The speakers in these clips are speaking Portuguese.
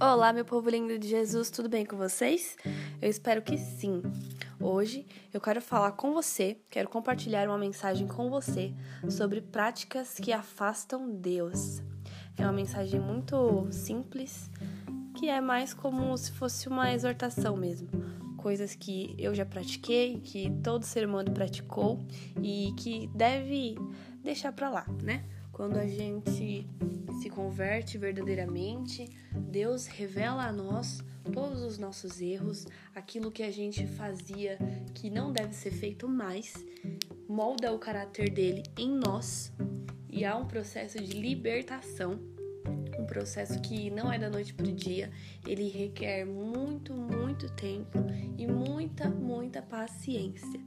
Olá, meu povo lindo de Jesus, tudo bem com vocês? Eu espero que sim. Hoje eu quero falar com você, quero compartilhar uma mensagem com você sobre práticas que afastam Deus. É uma mensagem muito simples, que é mais como se fosse uma exortação mesmo. Coisas que eu já pratiquei, que todo ser humano praticou e que deve deixar pra lá, né? Quando a gente se converte verdadeiramente, Deus revela a nós todos os nossos erros, aquilo que a gente fazia que não deve ser feito mais, molda o caráter dele em nós. E há um processo de libertação, um processo que não é da noite para o dia, ele requer muito, muito tempo e muita, muita paciência.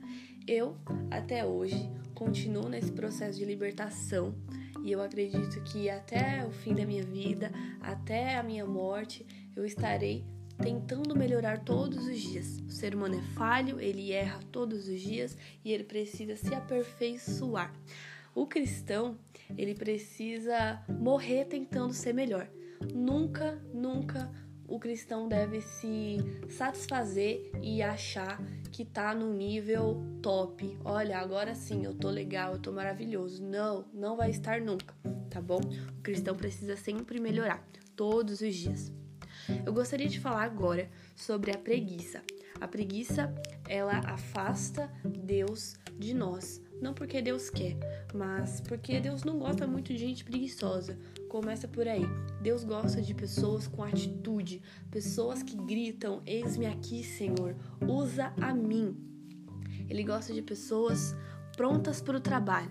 Eu, até hoje, continuo nesse processo de libertação e eu acredito que até o fim da minha vida, até a minha morte, eu estarei tentando melhorar todos os dias. O ser humano é falho, ele erra todos os dias e ele precisa se aperfeiçoar. O cristão, ele precisa morrer tentando ser melhor. Nunca, nunca o cristão deve se satisfazer e achar que tá no nível top. Olha, agora sim, eu tô legal, eu tô maravilhoso. Não, não vai estar nunca, tá bom? O cristão precisa sempre melhorar, todos os dias. Eu gostaria de falar agora sobre a preguiça. A preguiça, ela afasta Deus de nós. Não porque Deus quer, mas porque Deus não gosta muito de gente preguiçosa. Começa por aí. Deus gosta de pessoas com atitude, pessoas que gritam: Eis-me aqui, Senhor, usa a mim. Ele gosta de pessoas prontas para o trabalho.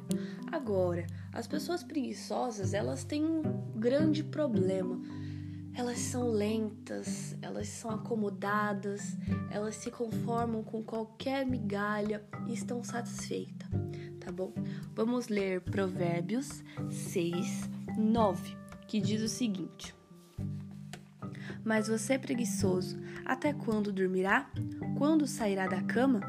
Agora, as pessoas preguiçosas, elas têm um grande problema. Elas são lentas, elas são acomodadas, elas se conformam com qualquer migalha e estão satisfeitas, tá bom? Vamos ler Provérbios 6, 9, que diz o seguinte: Mas você preguiçoso, até quando dormirá? Quando sairá da cama?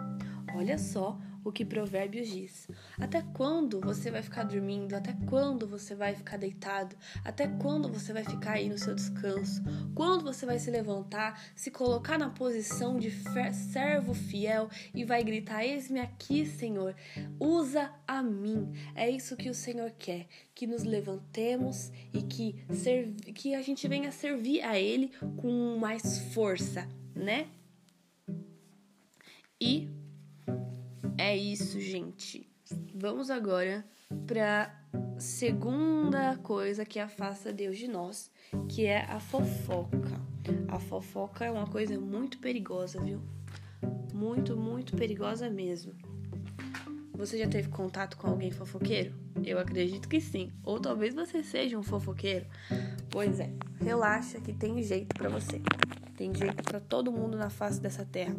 Olha só o que Provérbios diz. Até quando você vai ficar dormindo? Até quando você vai ficar deitado? Até quando você vai ficar aí no seu descanso? Quando você vai se levantar, se colocar na posição de servo fiel e vai gritar: Eis-me aqui, Senhor, usa a mim. É isso que o Senhor quer, que nos levantemos e que, que a gente venha servir a Ele com mais força, né? E é isso, gente. Vamos agora para segunda coisa que afasta Deus de nós, que é a fofoca. A fofoca é uma coisa muito perigosa, viu? Muito, muito perigosa mesmo. Você já teve contato com alguém fofoqueiro? Eu acredito que sim. Ou talvez você seja um fofoqueiro. Pois é, relaxa que tem jeito para você. Tem jeito para todo mundo na face dessa terra.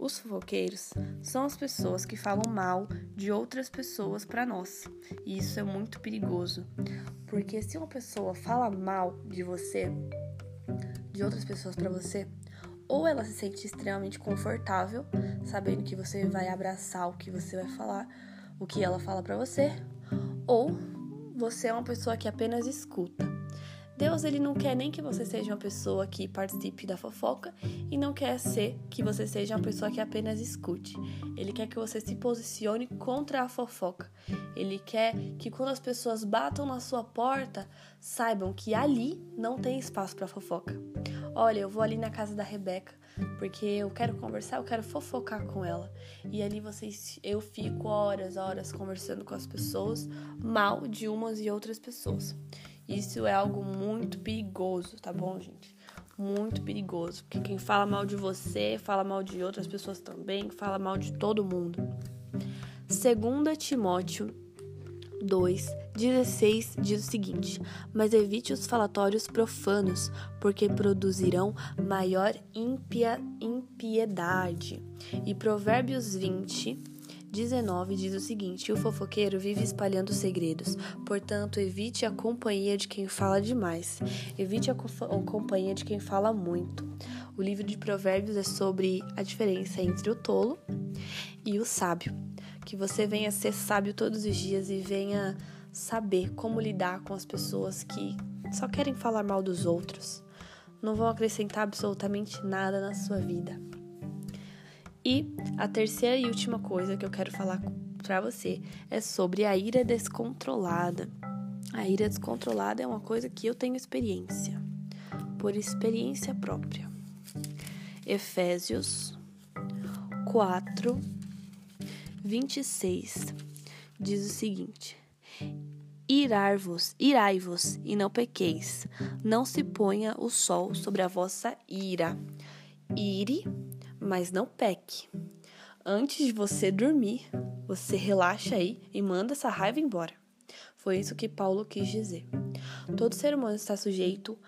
Os fofoqueiros são as pessoas que falam mal de outras pessoas para nós. E isso é muito perigoso, porque se uma pessoa fala mal de você, de outras pessoas para você, ou ela se sente extremamente confortável, sabendo que você vai abraçar o que você vai falar, o que ela fala para você, ou você é uma pessoa que apenas escuta. Deus ele não quer nem que você seja uma pessoa que participe da fofoca e não quer ser que você seja uma pessoa que apenas escute. Ele quer que você se posicione contra a fofoca. Ele quer que quando as pessoas batam na sua porta, saibam que ali não tem espaço para fofoca. Olha, eu vou ali na casa da Rebeca porque eu quero conversar, eu quero fofocar com ela. E ali vocês, eu fico horas, horas conversando com as pessoas mal de umas e outras pessoas. Isso é algo muito perigoso, tá bom, gente? Muito perigoso. Porque quem fala mal de você, fala mal de outras pessoas também, fala mal de todo mundo. 2 Timóteo 2, 16 diz o seguinte: Mas evite os falatórios profanos, porque produzirão maior impia, impiedade. E Provérbios 20, 19 diz o seguinte: O fofoqueiro vive espalhando segredos, portanto, evite a companhia de quem fala demais. Evite a, a companhia de quem fala muito. O livro de Provérbios é sobre a diferença entre o tolo e o sábio. Que você venha ser sábio todos os dias e venha saber como lidar com as pessoas que só querem falar mal dos outros. não vão acrescentar absolutamente nada na sua vida. E a terceira e última coisa que eu quero falar para você é sobre a ira descontrolada. A ira descontrolada é uma coisa que eu tenho experiência, por experiência própria. Efésios 4, 26 diz o seguinte: Irar-vos, irai-vos e não pequeis, não se ponha o sol sobre a vossa ira. Ire, mas não peque. Antes de você dormir, você relaxa aí e manda essa raiva embora. Foi isso que Paulo quis dizer. Todo ser humano está sujeito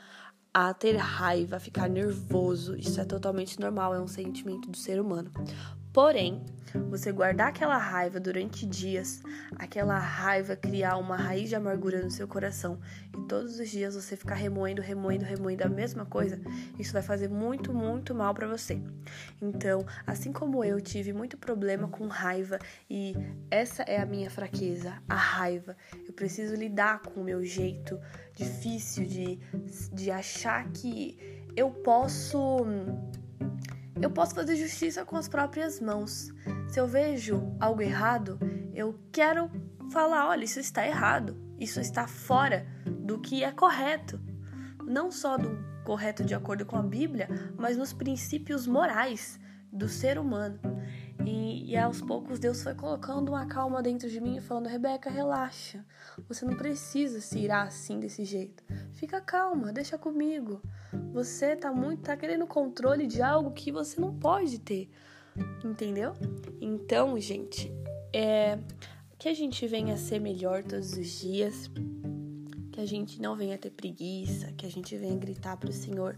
a ter raiva, a ficar nervoso. Isso é totalmente normal, é um sentimento do ser humano. Porém, você guardar aquela raiva durante dias, aquela raiva criar uma raiz de amargura no seu coração e todos os dias você ficar remoendo, remoendo, remoendo a mesma coisa, isso vai fazer muito, muito mal para você. Então, assim como eu tive muito problema com raiva e essa é a minha fraqueza, a raiva. Eu preciso lidar com o meu jeito difícil de, de achar que eu posso eu posso fazer justiça com as próprias mãos. Se eu vejo algo errado, eu quero falar: olha, isso está errado, isso está fora do que é correto. Não só do correto de acordo com a Bíblia, mas nos princípios morais do ser humano. E, e, aos poucos Deus foi colocando uma calma dentro de mim e falando: Rebeca, relaxa. Você não precisa se irar assim desse jeito. Fica calma, deixa comigo. Você tá muito tá querendo controle de algo que você não pode ter. Entendeu? Então, gente, é que a gente venha ser melhor todos os dias, que a gente não venha ter preguiça, que a gente venha gritar pro Senhor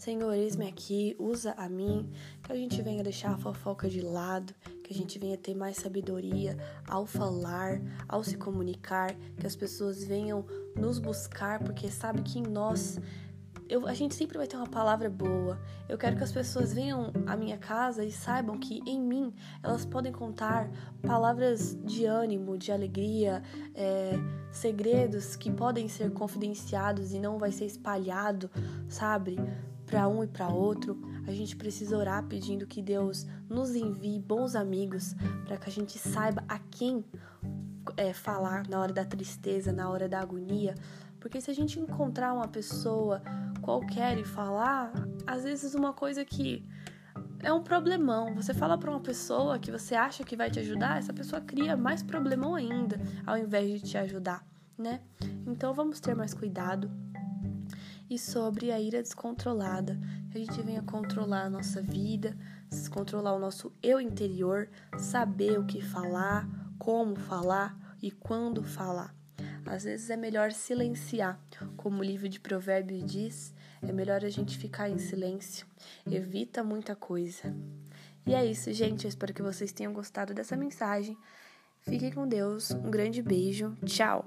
Senhor, eis-me aqui, usa a mim, que a gente venha deixar a fofoca de lado, que a gente venha ter mais sabedoria ao falar, ao se comunicar, que as pessoas venham nos buscar, porque sabe que em nós eu, a gente sempre vai ter uma palavra boa. Eu quero que as pessoas venham à minha casa e saibam que em mim elas podem contar palavras de ânimo, de alegria, é, segredos que podem ser confidenciados e não vai ser espalhado, sabe? Para um e para outro, a gente precisa orar pedindo que Deus nos envie bons amigos para que a gente saiba a quem é, falar na hora da tristeza, na hora da agonia. Porque se a gente encontrar uma pessoa qualquer e falar, às vezes uma coisa que é um problemão. Você fala para uma pessoa que você acha que vai te ajudar, essa pessoa cria mais problemão ainda, ao invés de te ajudar, né? Então vamos ter mais cuidado e sobre a ira descontrolada, que a gente venha controlar a nossa vida, controlar o nosso eu interior, saber o que falar, como falar e quando falar. Às vezes é melhor silenciar, como o livro de Provérbios diz, é melhor a gente ficar em silêncio, evita muita coisa. E é isso, gente. Eu espero que vocês tenham gostado dessa mensagem. Fiquem com Deus, um grande beijo, tchau!